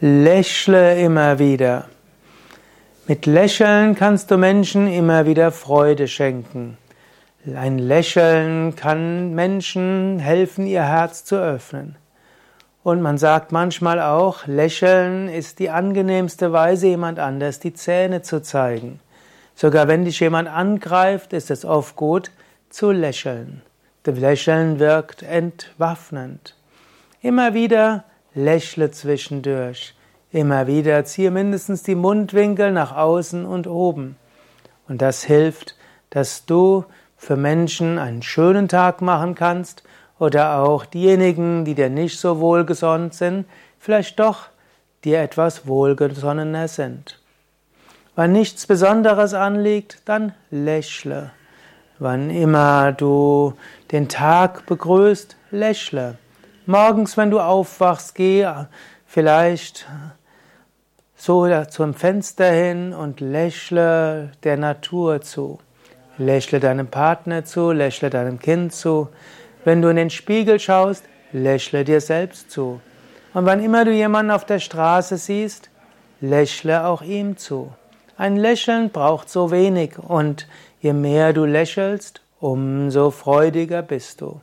Lächle immer wieder. Mit Lächeln kannst du Menschen immer wieder Freude schenken. Ein Lächeln kann Menschen helfen, ihr Herz zu öffnen. Und man sagt manchmal auch, Lächeln ist die angenehmste Weise, jemand anders die Zähne zu zeigen. Sogar wenn dich jemand angreift, ist es oft gut zu lächeln. Das Lächeln wirkt entwaffnend. Immer wieder lächle zwischendurch. Immer wieder ziehe mindestens die Mundwinkel nach außen und oben. Und das hilft, dass du für Menschen einen schönen Tag machen kannst oder auch diejenigen, die dir nicht so wohlgesonnen sind, vielleicht doch dir etwas wohlgesonnener sind. Wenn nichts Besonderes anliegt, dann lächle. Wann immer du den Tag begrüßt, lächle. Morgens, wenn du aufwachst, geh vielleicht so zum Fenster hin und lächle der Natur zu. Lächle deinem Partner zu, lächle deinem Kind zu. Wenn du in den Spiegel schaust, lächle dir selbst zu. Und wann immer du jemanden auf der Straße siehst, lächle auch ihm zu. Ein Lächeln braucht so wenig und je mehr du lächelst, umso freudiger bist du.